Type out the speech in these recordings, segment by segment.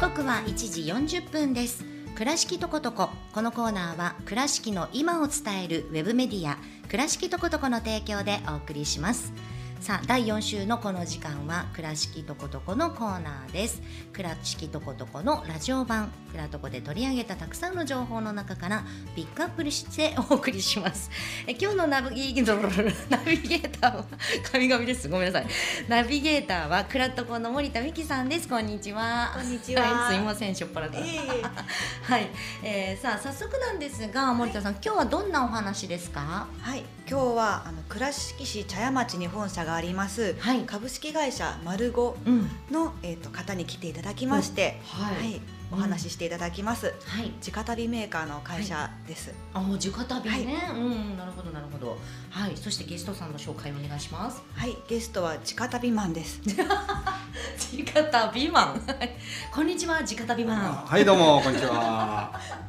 刻は1時40分です。倉敷とことここのコーナーは倉敷の今を伝えるウェブメディア倉敷とことこの提供でお送りします。さあ第4週のこの時間は倉敷とことこのコーナーです。倉敷とことこのラジオ版。倉とこで取り上げたたくさんの情報の中からピックアップしてお送りします。え今日のナビゲナビゲーターは神々です。ごめんなさい。ナビゲーターは倉とこの森田美希さんです。こんにちは。こんにちは。はい、すいませんしょっぱらからはい、えー、さあ早速なんですが森田さん今日はどんなお話ですか？はい、今日はあの倉敷市茶屋町に本社があります、はい株式会社マルゴうんのえっ、と方に来ていただきまして、はいお話ししていただきます。はい直旅メーカーの会社です。あ、直旅ね、うん、なるほど、なるほど。はい、そしてゲストさんの紹介お願いします。はい、ゲストは直旅マンです。直旅マン。こんにちは、直旅マン。はいどうもこんにちは。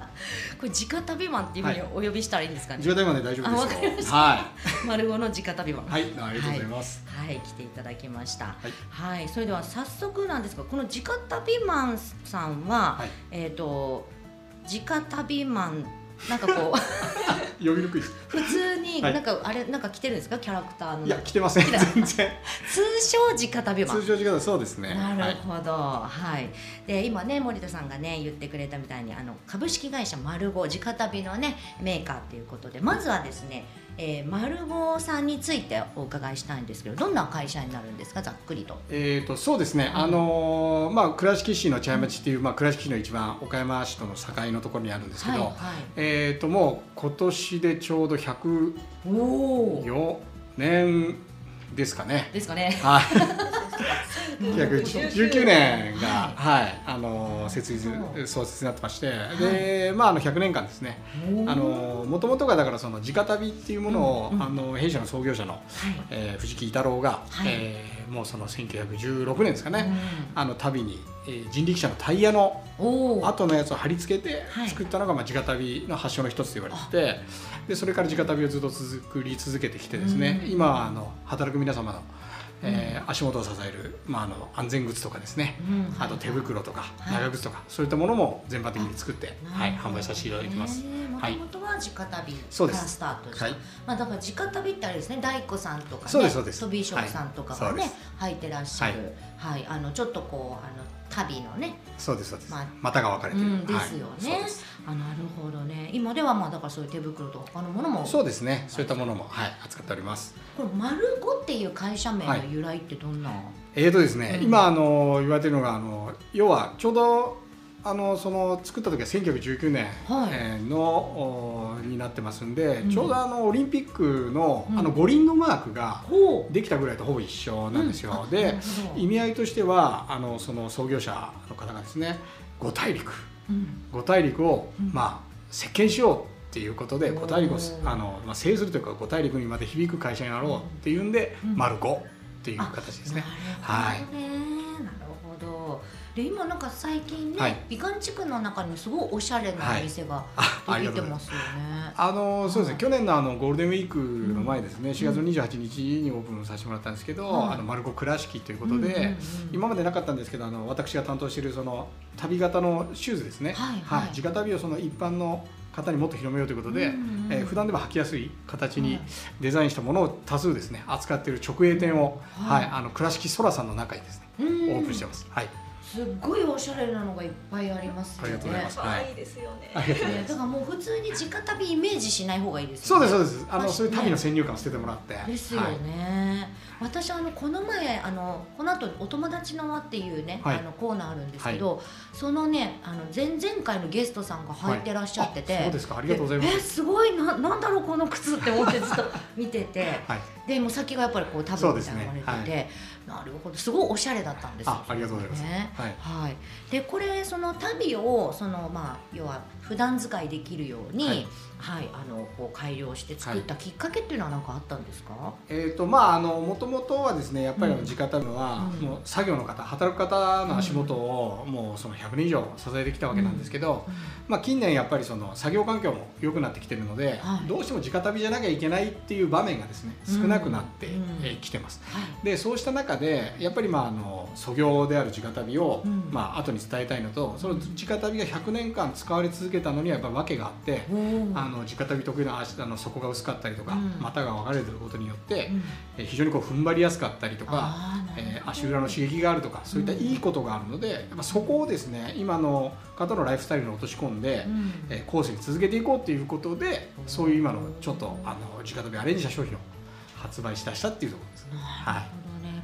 これ直旅マンっていうふうにお呼びしたらいいんですかね？十代まで大丈夫ですは 丸語の直旅マン。いはい。ありがとうございます。はい、来ていただきました。い。はい、それでは早速なんですが、この直旅マンさんは、はい。えっ、と直旅マンなんかこう 呼びにくいです。普通にはいなんか、あれなんか来てるんですか？キャラクターのいや来てません全然。通称直旅マン通。常時間そうですね。なはいるほど、はい、で今ね森田さんがね言ってくれたみたいにあの株式会社マルゴ直旅のねメーカーということでまずはですね、えー、マルゴさんについてお伺いしたいんですけどどんな会社になるんですかざっくりと。えー、とそうですね、あのーまあ、倉敷市の茶屋町っていう、まあ、倉敷市の一番岡山市との境のところにあるんですけど、はいはい、えー、ともう今年でちょうど104おお年ですかね。ですかね。はい、19年が、はいあのー設立創設になってまして、でまああの100年間ですね。あのもともとがだからその直旅っていうものを、あの弊社の創業者の、はい。えー藤木太郎が、はい。えーもうその1916年ですかね、うあの旅に、えー人力車のタイヤの。後のやつを貼り付けてはい。作ったのが、まあ、直旅の発祥の一つと言われててでそれから直旅をずっと作り続けてきてですね、うん今はあの働く皆様の、えー足元を支える、まあ、あの安全靴とかですね、うん。あと手袋とかはい。長靴とか、そういったものも全般的に作って、はい、販売させていただいてます。もとはい。もとは直旅からスタートした、はい。まあだから直旅ってあれですね。大工さんとかね飛び職さんとかがね、はい履い。てらっしゃる。はい、あのちょっとこうあの旅のねそうですそうです、まあ股が分かれてる、うんですよね、はい、あなるほどね。今ではまあだからそういう手袋とか他のものもそうですね。そういったものも、はい、扱っております。これマルゴっていう会社名の由来ってどんな、えーとですね、うん。今あの言われてるのがあの要はちょうどあのその作った時は1919年、はい。になってますんで、うん。ちょうどあのオリンピックの,、うん。あの五輪のマークができたぐらいとほぼ一緒なんですよ、うん。で意味合いとしてはあのその創業者の方がですね五大陸。うん。五大陸を、うん。まあ席巻しようっていうことで五大陸をあの、まあ、制するというか五大陸にまで響く会社になろうっていうんで、うん。丸五っていう形ですね。なるほどね、なるほどで今なんか最近ね、はい。美観地区の中にすごいおしゃれなお店が出てますよね。あのそうですね、はい去年のあのゴールデンウィークの前ですね、4月28日にオープンさせてもらったんですけど、はい。あのマルコ倉敷ということで、うんうんうん今までなかったんですけどあの私が担当しているその旅型のシューズですね、はいはい。直旅をその一般の方にもっと広めようということで、うんうんうん。えー普段でも履きやすい形にはい。デザインしたものを多数ですね扱っている直営店を、ははい。い。あの倉敷そらさんの中にですね、うん。オープンしてます。はい、すっごいおしゃれなのがいっぱいありますよね。ありがとうございます。可愛いですよね。だからもう普通に直旅イメージしない方がいいですよね。そうですそうですあのそういう旅の先入観を捨ててもらって。ですよはい。ね、私あのこの前あのこの後お友達の輪っていうね、はい。あのコーナーあるんですけど、そのねあの前々回のゲストさんが履いてらっしゃってて、はい。あそうですか。ありがとうございます。でえすごいななんだろうこの靴って思ってずっと見てて。はい。でもう先がやっぱりこう多分みたいな言われてて、なるほど。すごいおしゃれだったんですよあありがとうございます。ね。はい。はい、でこれその旅をそのまあ要は普段使いできるように、ははいいあのこう改良して作ったきっかけっていうのは何かあったんですか、えーとまあ、あのもともとはですねやっぱりあの地方のは、うん。もう作業の方働く方の足元をもうその100年以上支えてきたわけなんですけど、まあ、近年やっぱりその作業環境も良くなってきてるので、はい。どうしても直旅じゃなきゃいけないっていう場面がですね少なくなってき、てます。はい。でそうした中でやっぱりまああの素行である直旅を、うん。まあ後に伝えたいのとその直旅が100年間使われ続けたのにはやっぱ訳があって、おーあの直旅特有の足あの底が薄かったりとか、うん。股が分かれてることによって、うん。えー非常にこう踏ん張りやすかったりとか、えー足裏の刺激があるとかそういったいいことがあるので、やっぱそこをですね今の方のライフスタイルに落とし込んで、うん。えー後世に続けていこうっていうことでそういう今のちょっとあの直旅アレンジした商品を発売しだしたっていうところです。なるほど。ね、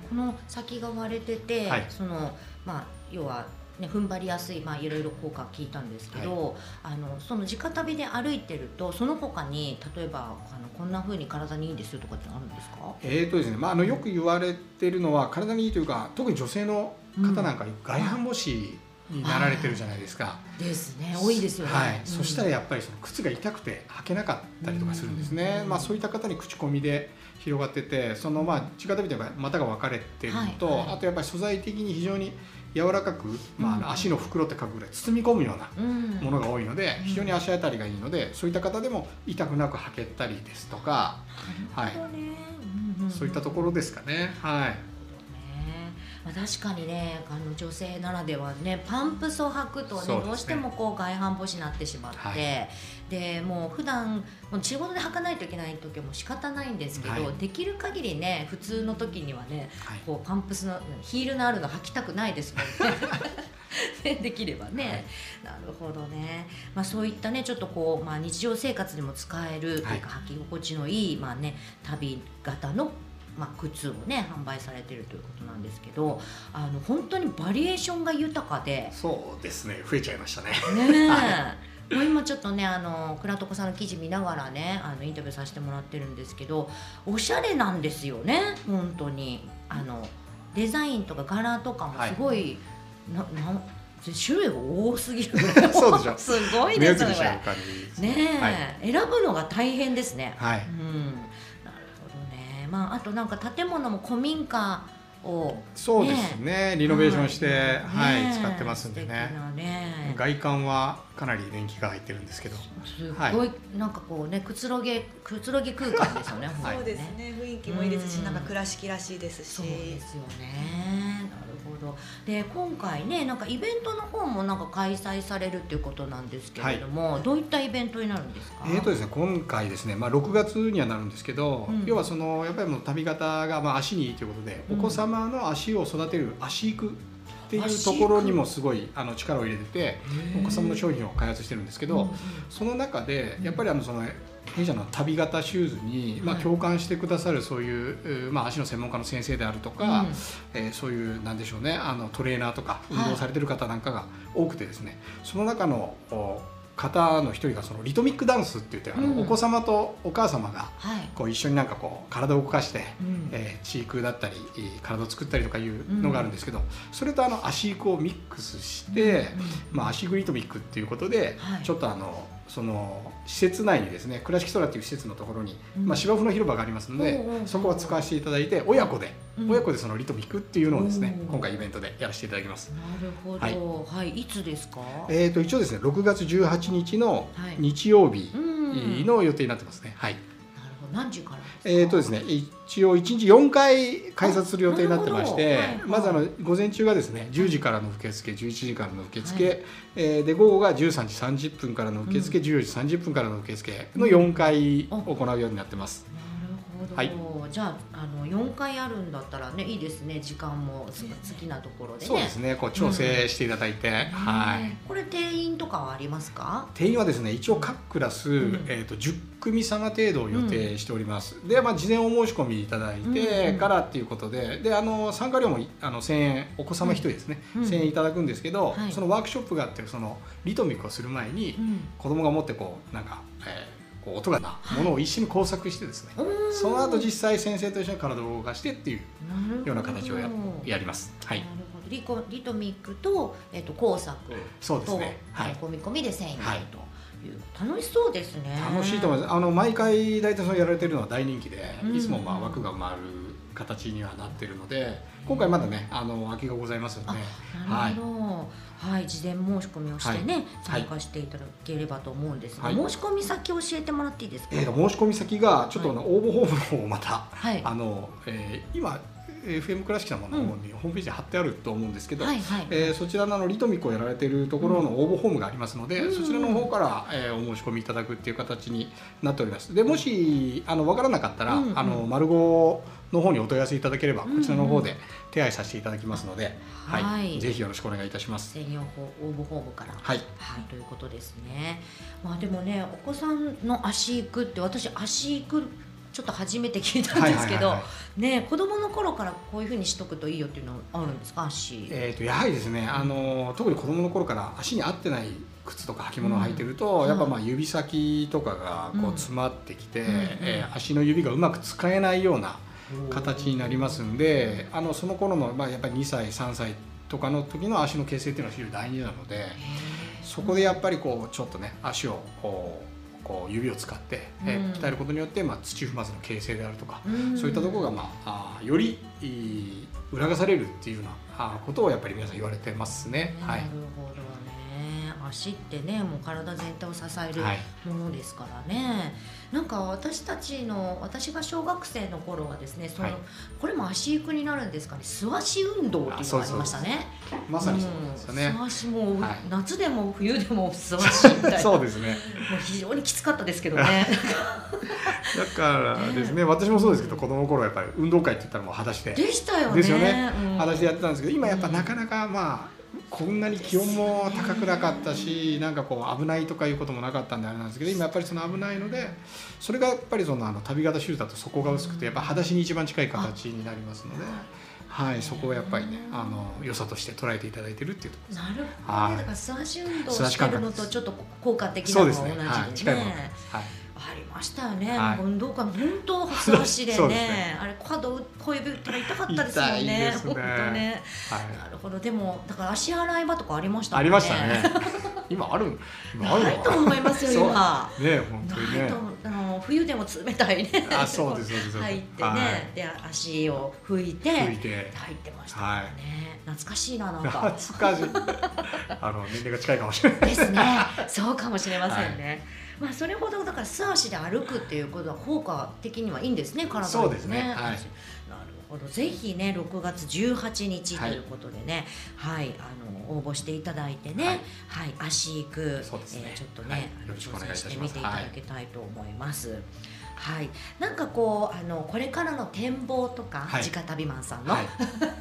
この先が割れてて、はい。そのまあ要はね踏ん張りやすいまあいろいろ効果聞いたんですけど、あのその直旅で歩いてるとその他に例えばあのこんな風に体にいいですよとかってあるんですか？えーとですねまあ、あのよく言われてるのは体にいいというか特に女性の方なんか外反母趾になられてるじゃないですか。ですね。多いですよね。はい、うん。そしたらやっぱりその靴が痛くて履けなかったりとかするんですね、うん。まあ、そういった方に口コミで広がっててそのまあ地方みたいな股が分かれてるのと、はい。はい。あとやっぱり素材的に非常に柔らかく、まあ足の袋って書くぐらい包み込むようなうん。ものが多いので、うん。非常に足当たりがいいのでそういった方でも痛くなく履けたりですとか、はい。そういったところですかね。はい。ねまあ、確かにねあの女性ならではねパンプスを履くとねね。どうしてもこう外反母趾になってしまって、はい。でもう普段もう仕事で履かないといけない時はもう仕方ないんですけど、はい。できる限りね普通の時にはねはい。こうパンプスのヒールのあるの履きたくないですもんね。ね できればね、なるほどね、まあ、そういったねちょっとこう、まあ、日常生活にも使えるというか、はい履き心地のいい、まあね、旅型の、まあ、靴をね販売されてるということなんですけどあの本当にバリエーションが豊かでそうですね増えちゃいましたね。ね もう今ちょっとねあの倉床さんの記事見ながらねあのインタビューさせてもらってるんですけどおしゃれなんですよね本当に。あのデザインとか柄とかもすごい、なな種類が多すぎる。そうでしょ。すごいですね。ねはい。え、選ぶのが大変ですね。はい。うん、ね。まああとなんか建物も古民家をそうですね。リノベーションして、はい。ね使ってますんでね。なね。外観はかなり年季が入ってるんですけど。すごい、なんかこうねくつろげくつろぎ空間ですよね。はいそうですね。雰囲気もいいですし、うん。なんか倉敷らしいですし。そうですよね。ど。で今回ねなんかイベントの方もなんか開催されるっていうことなんですけれども、どういったイベントになるんですか？えーとですね、今回ですね、まあ、6月にはなるんですけど、うん。要はそのやっぱりもう旅型がまあ足にいいということで、うん。お子様の足を育てる足育っていうところにもすごいあの力を入れててお子様の商品を開発してるんですけど、うん。その中でやっぱりあのその弊社の旅型シューズに、まあ、はい共感してくださるそういう、うまあ、足の専門家の先生であるとか、うん。えーそういうなんでしょうねあのトレーナーとかい。運動されてる方なんかが多くてですね、その中のお方の一人がそのリトミックダンスって言ってあの、うん。お子様とお母様がはい。こう一緒になんかこう体を動かして、うん。えー、チークだったりえー体を作ったりとかいうのがあるんですけど、それとあの足育をミックスして、まあ、足グリトミックっていうことで、はい。ちょっとあのその施設内にですね倉敷空っていう施設のところに、うんまあ、芝生の広場がありますので、おうおうおうそこを使わせていただいて親子で、うん親子でそのリトミックっていうのをですね今回イベントでやらせていただきます。なるほど。ははいい。い、つですか？えー、と一応ですね6月18日のはい日曜日うんの予定になってますね。はい。何時からですか？えーとですね、一応1日4回開設する予定になってまして、はいはい。まずあの午前中がですね10時からの受付11時からの受付、はい。えーで午後が13時30分からの受付、14時30分からの受付の4回うん行うようになってます。なるほど、はい。じゃああの4回あるんだったらねいいですね。時間も好きなところでね。そうですね。こう調整していただいて、はい。ねこれ定員とかはありますか？定員はですね一応各クラス、ん。えー、と10組様程度を予定しております、で、まあ、事前お申し込みいただいてうんからっていうことでであの参加料もあの1000円お子様1人ですね、うん。1000円いただくんですけど、はい。そのワークショップがあってそのリトミックをする前に、うん。子供が持ってこうなんか、えー音がなものを一緒に工作してですね、うん。その後実際先生と一緒に体を動かしてっていうような形をややります。はい。リコリトミックと,、えっと工作そうですと、ねはい。込み込みで1000円はいと。い。う、楽しそうですね。楽しいと思います。あの毎回大体そのやられてるのは大人気で、うん。いつもまあ枠が埋まる形にはなってるので今回まだねあの空きがございますのでなるほど、はい、事前申し込みをしてね、参加していただければと思うんですが、申し込み先教えてもらっていいですか？えー、申し込み先がちょっと、はい、応募フォームの方をまた、はい、あの、えー、今 FM 倉敷様の方にホームページに貼ってあると思うんですけど、はいはい、えー、そちらのリトミックをやられているところの応募フォームがありますので、うん、そちらの方から、えー、お申し込みいただくっていう形になっております。でもしあの分からなかったら、うんうん、あの丸号の方にお問い合わせいただければ、こちらの方で手配させていただきますので、はい、はい、ぜひよろしくお願いいたします。専用応募フォームから、はい、はい、ということですね。まあでもね、お子さんの足行くって私足行くちょっと初めて聞いたんですけど、ね子供の頃からこういうふうにしとくといいよっていうのはあるんですか？足。えっ、ー、とやはりですね、あの特に子供の頃から足に合ってない靴とか履物を履いてると、うん、やっぱまあ指先とかがこう詰まってきて、うん、えー、足の指がうまく使えないような形になりますんで、あのその頃のまあやっぱり2歳3歳とかの時の足の形成っていうのは非常に大事なので、そこでやっぱりこうちょっとね足をこうこう指を使って、うん、え鍛えることによって、まあ、土踏まずの形成であるとか、うん、そういったところが、まあ、あより促されるっていうようなことをやっぱり皆さん言われてますね。はい、なるほど足ってねもう体全体を支えるものですからね、はい、なんか私たちの私が小学生の頃はですねその、はい、これも足育になるんですかね。素足運動っていうのがありましたね。まさにそうですよね、素足も、はい、夏でも冬でも素足みたいな。そうですね。もう非常にきつかったですけどね。だからですね、私もそうですけど子供の頃やっぱり運動会って言ったらもう裸足で。でしたよね。ですよね、うん、裸足でやってたんですけど今やっぱなかなかまあこんなに気温も高くなかったしなんかこう危ないとかいうこともなかったんであれなんですけど今やっぱりその危ないのでそれがやっぱりそのあの旅型シューズだと底が薄くてやっぱ裸足に一番近い形になりますので。はい、そこをやっぱりね、あの良さとして捉えていただいてるっていうところなるほど、ね、はい、だから素足運動してるのとちょっと効果的なのも同じでね。はい、近いもの。はい。ありましたよね、はい、運動会本当素足でね。ね、あれ角小指打ったら痛かったですもんね。本当ね、はい、なるほど。でもだから足洗い場とかありましたね。ありましたね。今ある今あるないと思いますよ今。ね本当にね。あの冬でも冷たいね。あそうですそうです。入ってね、はい、で足を拭いて拭いて。入ってましたね、はい、懐かしいななんか。懐かしい。あの年齢が近いかもしれない。ですね。そうかもしれませんね、まあ、それほどだから素足で歩くっていうことは効果的にはいいんですね体にそうですね、はい、なるほど。ぜひね6月18日ということでね、はい、はい、あの応募していただいてね、はい、はい、足行く、ね、えー、ちょっとね、はい、挑戦してみていただきたいと思います。はい、なんかこうあのこれからの展望とか、はい、直旅マンさんの、はい、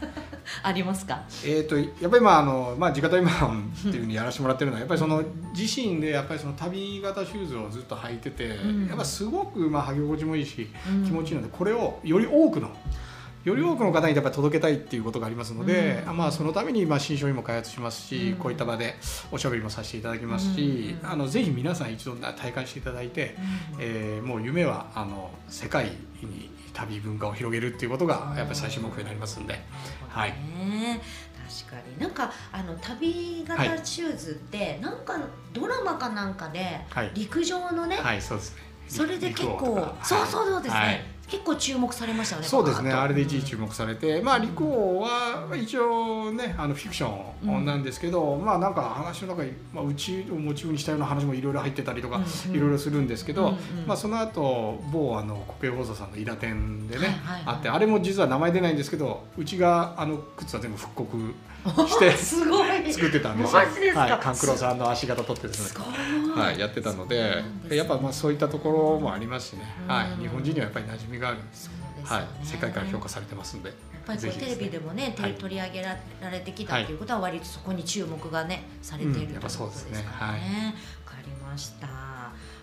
ありますか？えっ、とやっぱりまああのまあ直旅マンっていうふうにやらせてもらってるのは やっぱりその自身でやっぱりその旅型シューズをずっと履いてて、うん、やっぱすごくまあ履き心地もいいし、気持ちいいのでこれをより多くのより多くの方にやっぱり届けたいっていうことがありますので、うん、まあ、そのためにまあ新商品も開発しますし、うん、こういった場でおしゃべりもさせていただきますし、うん、あのぜひ皆さん一度体感していただいて、うん、えー、もう夢はあの世界に旅文化を広げるっていうことがやっぱり最終目標になりますんで。はい。確かに。なんかあの旅型シューズって、はい、なんかドラマかなんかで、陸上のね、はい、そうですね。それで結構、そうそうそうですね、はい結構注目されましたよね。そうですね。あれで一時注目されて、まあリコは一応ねあのフィクションなんですけど、うん、まあなんか話の中にまあうちをモチーフにしたような話もいろいろ入ってたりとか、いろいろするんですけど、うんうん、まあその後某あの国営放送さんのイラ店でね、はいはいはい、あってあれも実は名前出ないんですけど、うちがあの靴は全部復刻してすごい作ってたんですよ。はい、カンクロさんの足型取ってですね、はい、やってたので、やっぱまあそういったところもありますしね、はい、日本人にはやっぱり馴染みがあるんですよ。はい、世界から評価されてますんで。やっぱりこうテレビでもね、はい、取り上げられてきたということは割とそこに注目がねされている、うん、ということですね。はい、わかりました。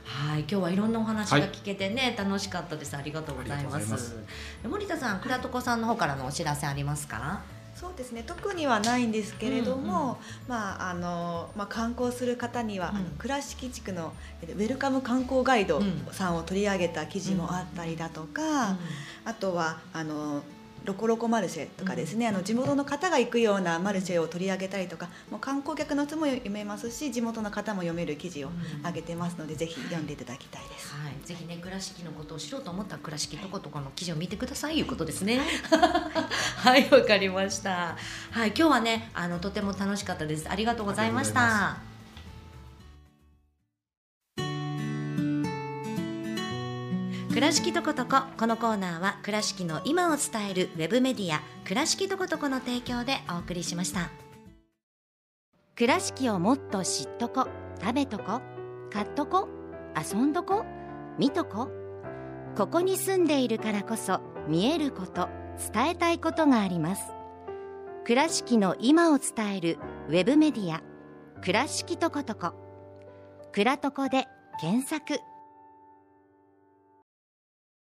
はい、今日はいろんなお話が聞けてね、はい、楽しかったです。ありがとうございます。ます。森田さん、倉床さんの方からのお知らせありますか？そうですね。特にはないんですけれども、うんうん、まああのまあ、観光する方には、うん、あの倉敷地区のウェルカム観光ガイドさんを取り上げた記事もあったりだとか、うん、あとはあのロコロコマルシェとかですね、あの地元の方が行くようなマルシェを取り上げたりとかもう観光客の人も読めますし地元の方も読める記事を上げてますので、ぜひ読んでいただきたいです。はい、ぜひね倉敷のことを知ろうと思ったら倉敷とことかの記事を見てくださいいうことですね。はい、わかりました。はい、今日はねあのとても楽しかったです。ありがとうございました。倉敷とことここのコーナーは倉敷の今を伝えるウェブメディア倉敷とことこの提供でお送りしました。倉敷をもっと知っとこ食べとこ買っとこ遊んどこ見とこ。ここに住んでいるからこそ見えること伝えたいことがあります。倉敷の今を伝えるウェブメディア倉敷とことこ倉とこで検索。